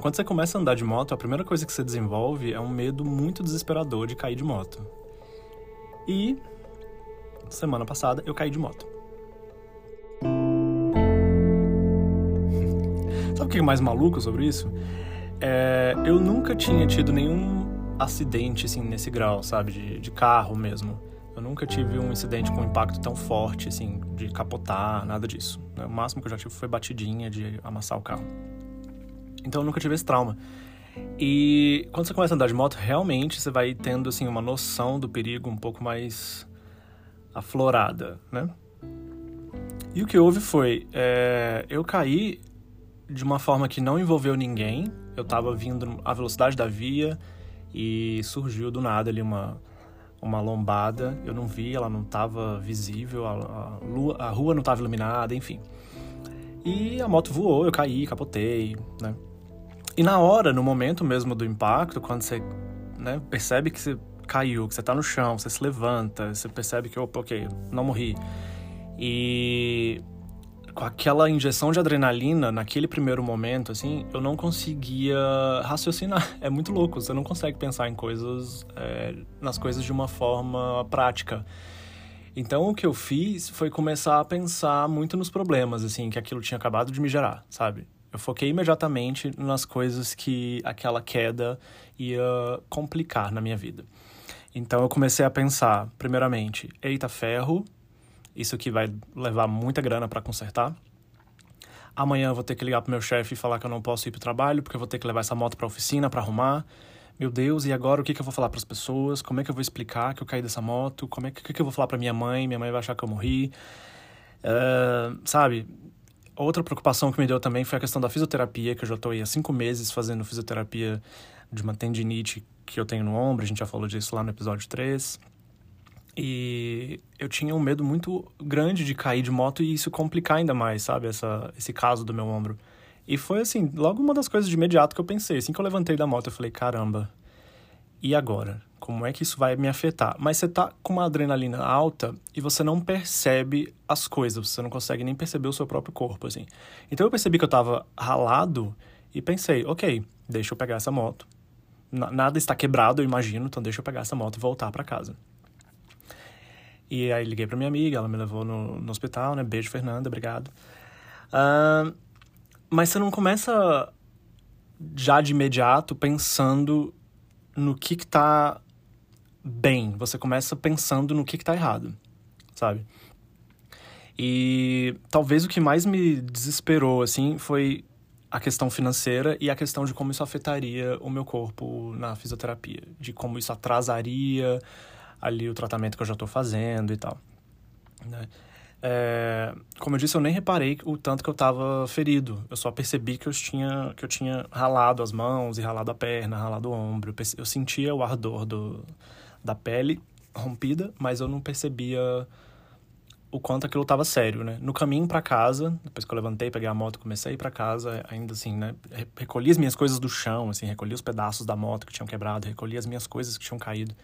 Então, quando você começa a andar de moto, a primeira coisa que você desenvolve é um medo muito desesperador de cair de moto. E semana passada eu caí de moto. Sabe o que é mais maluco sobre isso? É, eu nunca tinha tido nenhum acidente assim nesse grau, sabe, de, de carro mesmo. Eu nunca tive um incidente com impacto tão forte, assim, de capotar, nada disso. O máximo que eu já tive foi batidinha de amassar o carro. Então eu nunca tive esse trauma. E quando você começa a andar de moto, realmente você vai tendo assim uma noção do perigo um pouco mais aflorada, né? E o que houve foi, é, eu caí de uma forma que não envolveu ninguém. Eu tava vindo à velocidade da via e surgiu do nada ali uma, uma lombada. Eu não vi, ela não estava visível, a, a, lua, a rua não estava iluminada, enfim. E a moto voou, eu caí, capotei, né? E na hora, no momento mesmo do impacto, quando você né, percebe que você caiu, que você tá no chão, você se levanta, você percebe que, opa, ok, não morri. E com aquela injeção de adrenalina, naquele primeiro momento, assim, eu não conseguia raciocinar. É muito louco, você não consegue pensar em coisas, é, nas coisas de uma forma prática. Então o que eu fiz foi começar a pensar muito nos problemas, assim, que aquilo tinha acabado de me gerar, sabe? Eu foquei imediatamente nas coisas que aquela queda ia complicar na minha vida. Então eu comecei a pensar, primeiramente, eita ferro, isso aqui vai levar muita grana para consertar. Amanhã eu vou ter que ligar pro meu chefe e falar que eu não posso ir pro trabalho porque eu vou ter que levar essa moto para oficina para arrumar. Meu Deus, e agora o que, que eu vou falar para as pessoas? Como é que eu vou explicar que eu caí dessa moto? Como é que, que, que eu vou falar para minha mãe? Minha mãe vai achar que eu morri. Uh, sabe? Outra preocupação que me deu também foi a questão da fisioterapia, que eu já estou há cinco meses fazendo fisioterapia de uma tendinite que eu tenho no ombro, a gente já falou disso lá no episódio 3. E eu tinha um medo muito grande de cair de moto e isso complicar ainda mais, sabe? Essa, esse caso do meu ombro. E foi assim, logo uma das coisas de imediato que eu pensei. Assim que eu levantei da moto, eu falei: caramba, e agora? Como é que isso vai me afetar? Mas você tá com uma adrenalina alta e você não percebe as coisas, você não consegue nem perceber o seu próprio corpo, assim. Então eu percebi que eu tava ralado e pensei, ok, deixa eu pegar essa moto. Nada está quebrado, eu imagino, então deixa eu pegar essa moto e voltar para casa. E aí liguei pra minha amiga, ela me levou no, no hospital, né? Beijo, Fernanda, obrigado. Uh, mas você não começa já de imediato pensando no que que tá bem. Você começa pensando no que que tá errado, sabe? E talvez o que mais me desesperou, assim, foi a questão financeira e a questão de como isso afetaria o meu corpo na fisioterapia. De como isso atrasaria ali o tratamento que eu já estou fazendo e tal. Né? É, como eu disse, eu nem reparei o tanto que eu estava ferido. Eu só percebi que eu tinha, que eu tinha ralado as mãos e ralado a perna, ralado o ombro. Eu sentia o ardor do, da pele rompida, mas eu não percebia o quanto aquilo estava sério, né? No caminho para casa, depois que eu levantei, peguei a moto, comecei a ir para casa, ainda assim, né? Recolhi as minhas coisas do chão, assim, recolhi os pedaços da moto que tinham quebrado, recolhi as minhas coisas que tinham caído.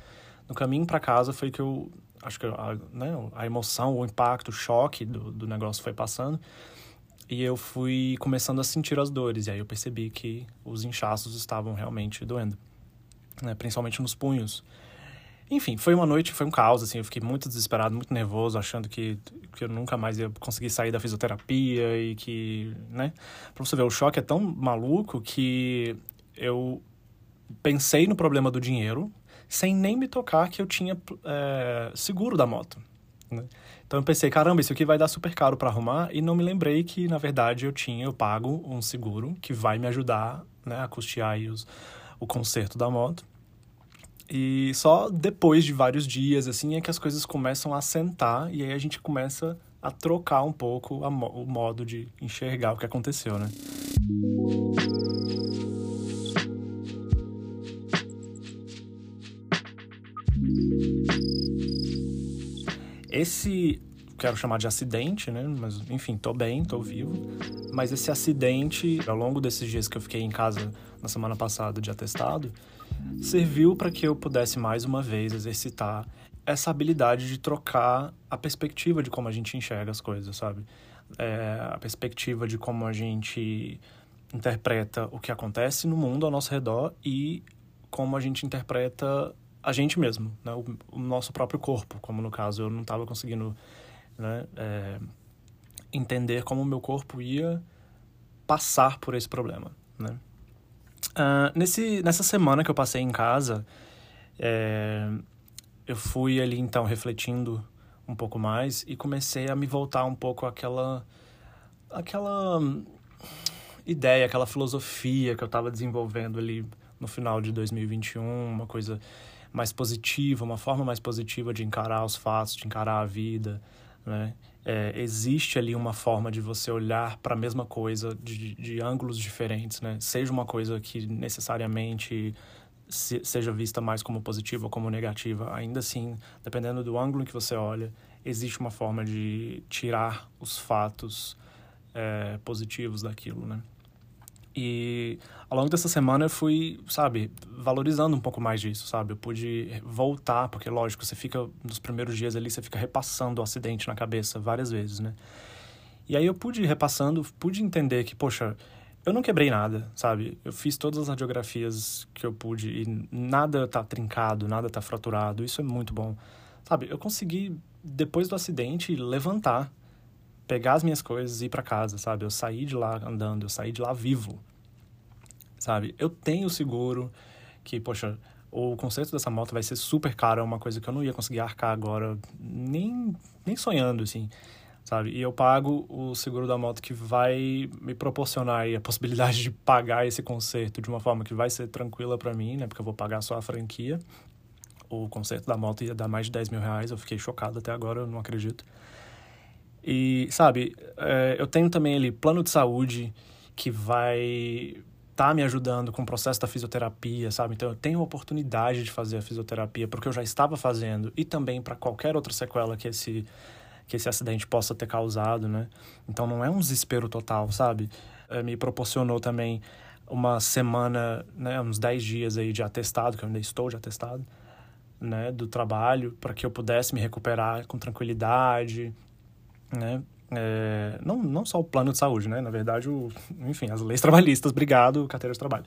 No caminho para casa foi que eu acho que a, né, a emoção, o impacto, o choque do, do negócio foi passando. E eu fui começando a sentir as dores. E aí eu percebi que os inchaços estavam realmente doendo. Né? Principalmente nos punhos. Enfim, foi uma noite, foi um caos, assim. Eu fiquei muito desesperado, muito nervoso, achando que, que eu nunca mais ia conseguir sair da fisioterapia e que, né? Pra você ver, o choque é tão maluco que eu pensei no problema do dinheiro, sem nem me tocar que eu tinha é, seguro da moto. Né? Então eu pensei, caramba, isso aqui vai dar super caro para arrumar e não me lembrei que na verdade eu tinha, eu pago um seguro que vai me ajudar né, a custear os, o conserto da moto. E só depois de vários dias assim é que as coisas começam a sentar e aí a gente começa a trocar um pouco a, o modo de enxergar o que aconteceu, né? esse quero chamar de acidente, né? Mas enfim, tô bem, tô vivo. Mas esse acidente, ao longo desses dias que eu fiquei em casa na semana passada de atestado, serviu para que eu pudesse mais uma vez exercitar essa habilidade de trocar a perspectiva de como a gente enxerga as coisas, sabe? É, a perspectiva de como a gente interpreta o que acontece no mundo ao nosso redor e como a gente interpreta a gente mesmo, né? o, o nosso próprio corpo, como no caso eu não estava conseguindo né, é, entender como o meu corpo ia passar por esse problema. Né? Uh, nesse, nessa semana que eu passei em casa, é, eu fui ali então refletindo um pouco mais e comecei a me voltar um pouco àquela, àquela ideia, aquela filosofia que eu estava desenvolvendo ali no final de 2021, uma coisa mais positiva, uma forma mais positiva de encarar os fatos, de encarar a vida, né? É, existe ali uma forma de você olhar para a mesma coisa de, de ângulos diferentes, né? Seja uma coisa que necessariamente se, seja vista mais como positiva ou como negativa, ainda assim, dependendo do ângulo que você olha, existe uma forma de tirar os fatos é, positivos daquilo, né? E ao longo dessa semana eu fui, sabe, valorizando um pouco mais disso, sabe? Eu pude voltar, porque lógico, você fica nos primeiros dias ali, você fica repassando o acidente na cabeça várias vezes, né? E aí eu pude ir repassando, pude entender que, poxa, eu não quebrei nada, sabe? Eu fiz todas as radiografias que eu pude e nada tá trincado, nada tá fraturado. Isso é muito bom. Sabe, eu consegui depois do acidente levantar pegar as minhas coisas e ir para casa, sabe? Eu saí de lá andando, eu saí de lá vivo, sabe? Eu tenho seguro que, poxa, o conserto dessa moto vai ser super caro, é uma coisa que eu não ia conseguir arcar agora, nem, nem sonhando, assim, sabe? E eu pago o seguro da moto que vai me proporcionar a possibilidade de pagar esse conserto de uma forma que vai ser tranquila para mim, né? Porque eu vou pagar só a franquia. O conserto da moto ia dar mais de 10 mil reais, eu fiquei chocado até agora, eu não acredito. E, sabe, é, eu tenho também ali plano de saúde que vai tá me ajudando com o processo da fisioterapia, sabe? Então eu tenho a oportunidade de fazer a fisioterapia porque eu já estava fazendo e também para qualquer outra sequela que esse que esse acidente possa ter causado, né? Então não é um desespero total, sabe? É, me proporcionou também uma semana, né, uns 10 dias aí de atestado, que eu ainda estou de atestado, né, do trabalho, para que eu pudesse me recuperar com tranquilidade, né? É, não, não só o plano de saúde, né? Na verdade, o, enfim, as leis trabalhistas, obrigado, carteira de trabalho.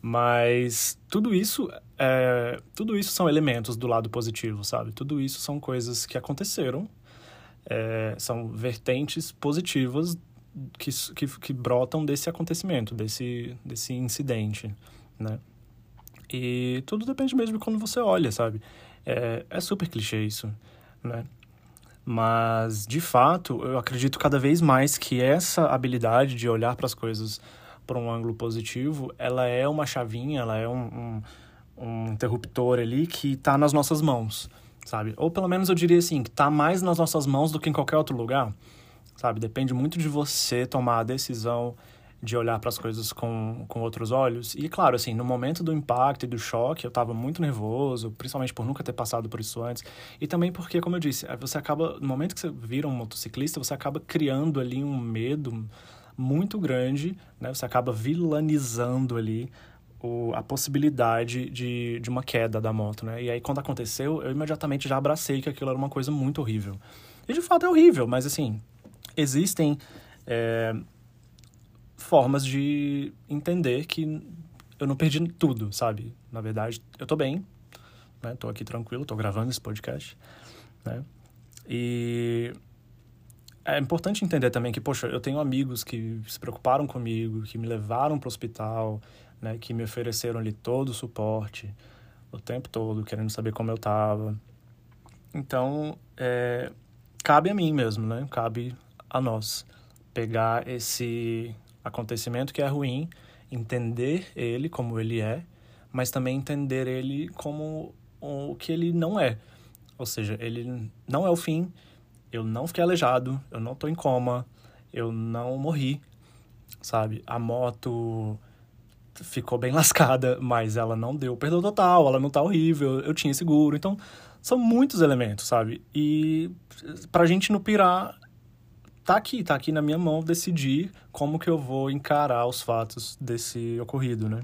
Mas tudo isso, é, tudo isso são elementos do lado positivo, sabe? Tudo isso são coisas que aconteceram, é, são vertentes positivas que, que, que brotam desse acontecimento, desse, desse incidente, né? E tudo depende mesmo de como você olha, sabe? É, é super clichê isso, né? Mas, de fato, eu acredito cada vez mais que essa habilidade de olhar para as coisas por um ângulo positivo, ela é uma chavinha, ela é um, um, um interruptor ali que está nas nossas mãos, sabe? Ou pelo menos eu diria assim, que está mais nas nossas mãos do que em qualquer outro lugar, sabe? Depende muito de você tomar a decisão de olhar para as coisas com, com outros olhos. E claro, assim, no momento do impacto e do choque, eu estava muito nervoso, principalmente por nunca ter passado por isso antes. E também porque, como eu disse, você acaba, no momento que você vira um motociclista, você acaba criando ali um medo muito grande, né? Você acaba vilanizando ali o, a possibilidade de, de uma queda da moto, né? E aí, quando aconteceu, eu imediatamente já abracei que aquilo era uma coisa muito horrível. E de fato é horrível, mas assim, existem. É, formas de entender que eu não perdi tudo, sabe? Na verdade, eu tô bem, né? Tô aqui tranquilo, tô gravando esse podcast, né? E é importante entender também que, poxa, eu tenho amigos que se preocuparam comigo, que me levaram para o hospital, né? Que me ofereceram ali todo o suporte o tempo todo, querendo saber como eu tava. Então, é, cabe a mim mesmo, né? Cabe a nós pegar esse acontecimento que é ruim, entender ele como ele é, mas também entender ele como o que ele não é. Ou seja, ele não é o fim, eu não fiquei aleijado, eu não tô em coma, eu não morri, sabe? A moto ficou bem lascada, mas ela não deu perda total, ela não tá horrível, eu tinha seguro. Então, são muitos elementos, sabe? E pra gente não pirar tá aqui, tá aqui na minha mão decidir como que eu vou encarar os fatos desse ocorrido, né?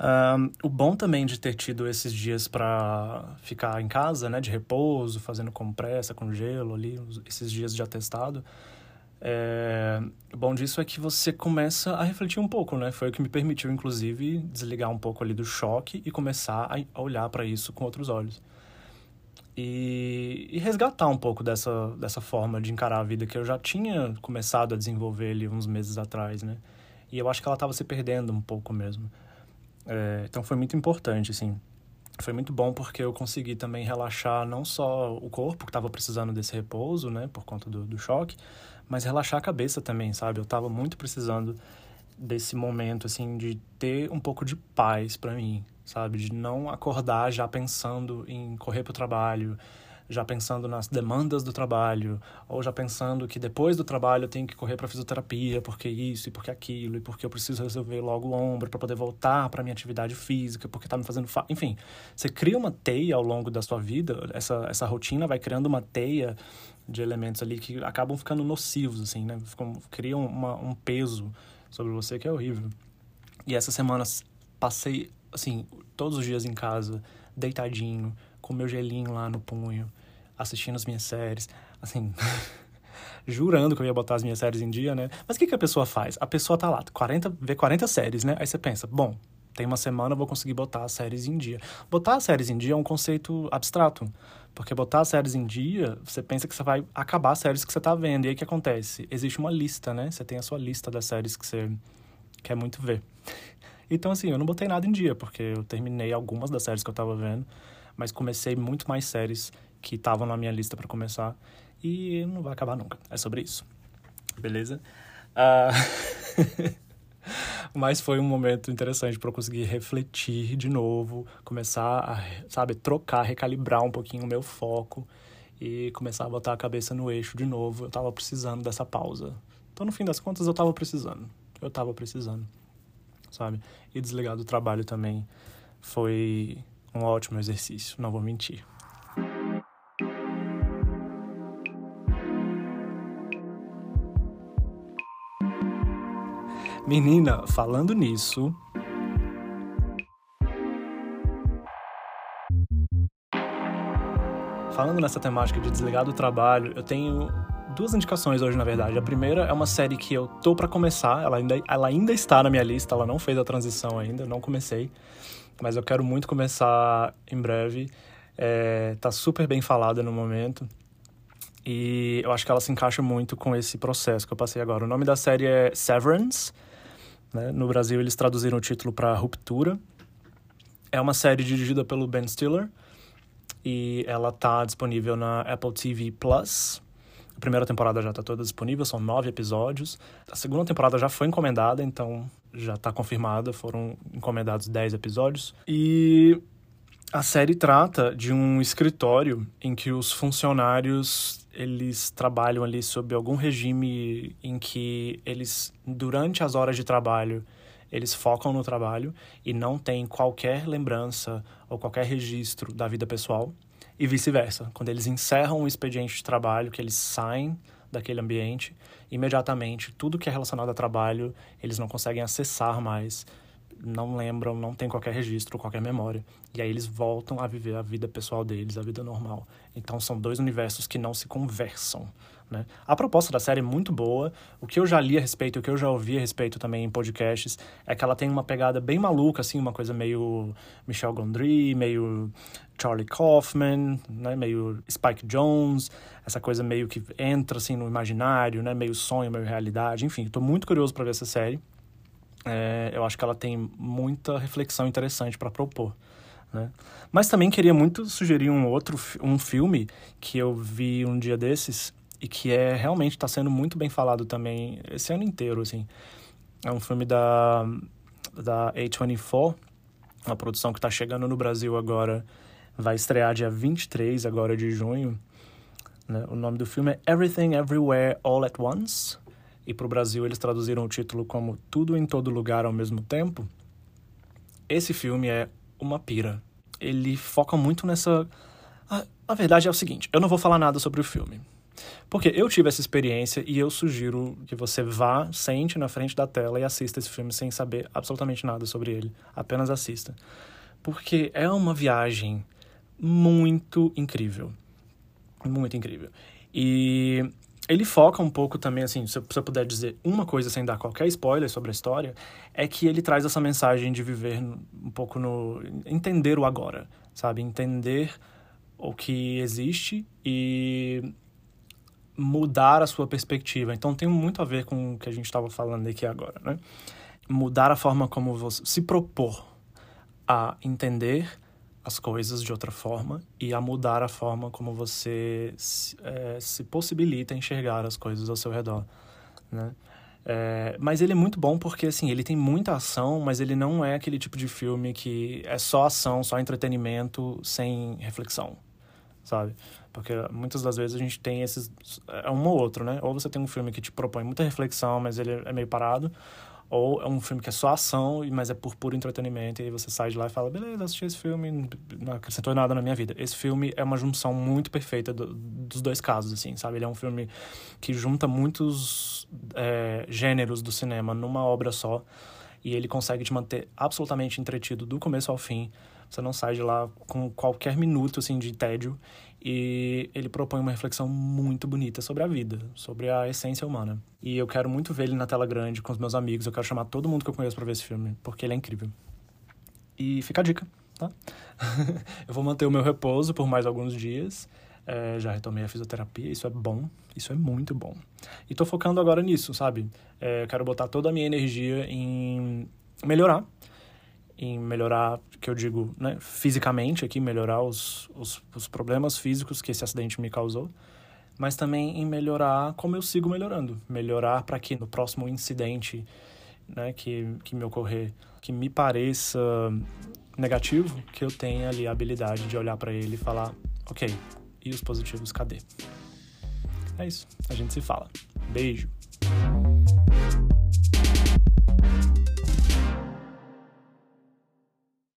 Um, o bom também de ter tido esses dias para ficar em casa, né, de repouso, fazendo compressa com gelo ali, esses dias de atestado, É, o bom disso é que você começa a refletir um pouco, né? Foi o que me permitiu, inclusive, desligar um pouco ali do choque e começar a olhar para isso com outros olhos. E, e, resgatar um pouco dessa, dessa forma de encarar a vida que eu já tinha começado a desenvolver ali uns meses atrás, né? E eu acho que ela estava se perdendo um pouco mesmo. É, então foi muito importante, assim. Foi muito bom porque eu consegui também relaxar não só o corpo, que estava precisando desse repouso, né, por conta do, do choque, mas relaxar a cabeça também, sabe? Eu estava muito precisando desse momento, assim, de ter um pouco de paz para mim, sabe? De não acordar já pensando em correr para o trabalho, já pensando nas demandas do trabalho, ou já pensando que depois do trabalho eu tenho que correr para fisioterapia, porque isso e porque aquilo, e porque eu preciso resolver logo o ombro para poder voltar para minha atividade física, porque tá me fazendo, fa... enfim, você cria uma teia ao longo da sua vida, essa essa rotina vai criando uma teia de elementos ali que acabam ficando nocivos assim, né? Ficam, criam uma, um peso sobre você que é horrível. E essas semanas passei assim, todos os dias em casa, deitadinho, com meu gelinho lá no punho, assistindo as minhas séries, assim, jurando que eu ia botar as minhas séries em dia, né? Mas o que, que a pessoa faz? A pessoa tá lá, 40, vê 40 séries, né? Aí você pensa, bom, tem uma semana eu vou conseguir botar as séries em dia. Botar as séries em dia é um conceito abstrato. Porque botar as séries em dia, você pensa que você vai acabar as séries que você tá vendo. E aí o que acontece? Existe uma lista, né? Você tem a sua lista das séries que você quer muito ver. Então, assim, eu não botei nada em dia, porque eu terminei algumas das séries que eu tava vendo mas comecei muito mais séries que estavam na minha lista para começar e não vai acabar nunca. É sobre isso. Beleza? Uh... mas foi um momento interessante para eu conseguir refletir de novo, começar a, sabe, trocar, recalibrar um pouquinho o meu foco e começar a botar a cabeça no eixo de novo. Eu tava precisando dessa pausa. Então, no fim das contas, eu tava precisando. Eu tava precisando, sabe? E desligar do trabalho também foi um ótimo exercício, não vou mentir. Menina, falando nisso. Falando nessa temática de desligar do trabalho, eu tenho duas indicações hoje, na verdade. A primeira é uma série que eu tô para começar, ela ainda, ela ainda está na minha lista, ela não fez a transição ainda, não comecei mas eu quero muito começar em breve. É, tá super bem falada no momento. E eu acho que ela se encaixa muito com esse processo que eu passei agora. O nome da série é Severance. Né? No Brasil, eles traduziram o título para Ruptura. É uma série dirigida pelo Ben Stiller. E ela tá disponível na Apple TV Plus. A primeira temporada já está toda disponível, são nove episódios. A segunda temporada já foi encomendada, então já está confirmada, foram encomendados dez episódios. E a série trata de um escritório em que os funcionários eles trabalham ali sob algum regime em que eles durante as horas de trabalho eles focam no trabalho e não tem qualquer lembrança ou qualquer registro da vida pessoal e vice-versa. Quando eles encerram o expediente de trabalho, que eles saem daquele ambiente, imediatamente tudo que é relacionado a trabalho, eles não conseguem acessar mais, não lembram, não tem qualquer registro, qualquer memória. E aí eles voltam a viver a vida pessoal deles, a vida normal. Então são dois universos que não se conversam. Né? A proposta da série é muito boa. O que eu já li a respeito, o que eu já ouvi a respeito também em podcasts, é que ela tem uma pegada bem maluca, assim, uma coisa meio Michel Gondry, meio Charlie Kaufman, né? meio Spike Jones, essa coisa meio que entra assim no imaginário, né? meio sonho, meio realidade. Enfim, estou muito curioso para ver essa série. É, eu acho que ela tem muita reflexão interessante para propor. Né? Mas também queria muito sugerir um outro um filme que eu vi um dia desses, e que é realmente está sendo muito bem falado também esse ano inteiro, assim. É um filme da, da A24, uma produção que está chegando no Brasil agora, vai estrear dia 23 agora de junho. Né? O nome do filme é Everything Everywhere All at Once, e para o Brasil eles traduziram o título como Tudo em Todo Lugar ao Mesmo Tempo. Esse filme é uma pira. Ele foca muito nessa... A, a verdade é o seguinte, eu não vou falar nada sobre o filme porque eu tive essa experiência e eu sugiro que você vá, sente na frente da tela e assista esse filme sem saber absolutamente nada sobre ele. Apenas assista. Porque é uma viagem muito incrível. Muito incrível. E ele foca um pouco também, assim, se eu puder dizer uma coisa sem dar qualquer spoiler sobre a história, é que ele traz essa mensagem de viver um pouco no. entender o agora, sabe? Entender o que existe e mudar a sua perspectiva. Então tem muito a ver com o que a gente estava falando aqui agora, né? Mudar a forma como você se propor a entender as coisas de outra forma e a mudar a forma como você se, é, se possibilita enxergar as coisas ao seu redor, né? É, mas ele é muito bom porque, assim, ele tem muita ação, mas ele não é aquele tipo de filme que é só ação, só entretenimento, sem reflexão, sabe? Porque muitas das vezes a gente tem esses... É um ou outro, né? Ou você tem um filme que te propõe muita reflexão, mas ele é meio parado, ou é um filme que é só ação, mas é por puro entretenimento, e aí você sai de lá e fala, beleza, assisti esse filme, não acrescentou nada na minha vida. Esse filme é uma junção muito perfeita do, dos dois casos, assim, sabe? Ele é um filme que junta muitos é, gêneros do cinema numa obra só, e ele consegue te manter absolutamente entretido do começo ao fim. Você não sai de lá com qualquer minuto, assim, de tédio. E ele propõe uma reflexão muito bonita sobre a vida, sobre a essência humana. E eu quero muito ver ele na tela grande com os meus amigos. Eu quero chamar todo mundo que eu conheço para ver esse filme, porque ele é incrível. E fica a dica, tá? eu vou manter o meu repouso por mais alguns dias. É, já retomei a fisioterapia, isso é bom, isso é muito bom. E tô focando agora nisso, sabe? É, eu quero botar toda a minha energia em melhorar em melhorar, que eu digo, né, fisicamente aqui, melhorar os, os, os, problemas físicos que esse acidente me causou, mas também em melhorar como eu sigo melhorando. Melhorar para que no próximo incidente né, que, que me ocorrer, que me pareça negativo, que eu tenha ali a habilidade de olhar para ele e falar, ok, e os positivos, cadê? É isso, a gente se fala. Beijo!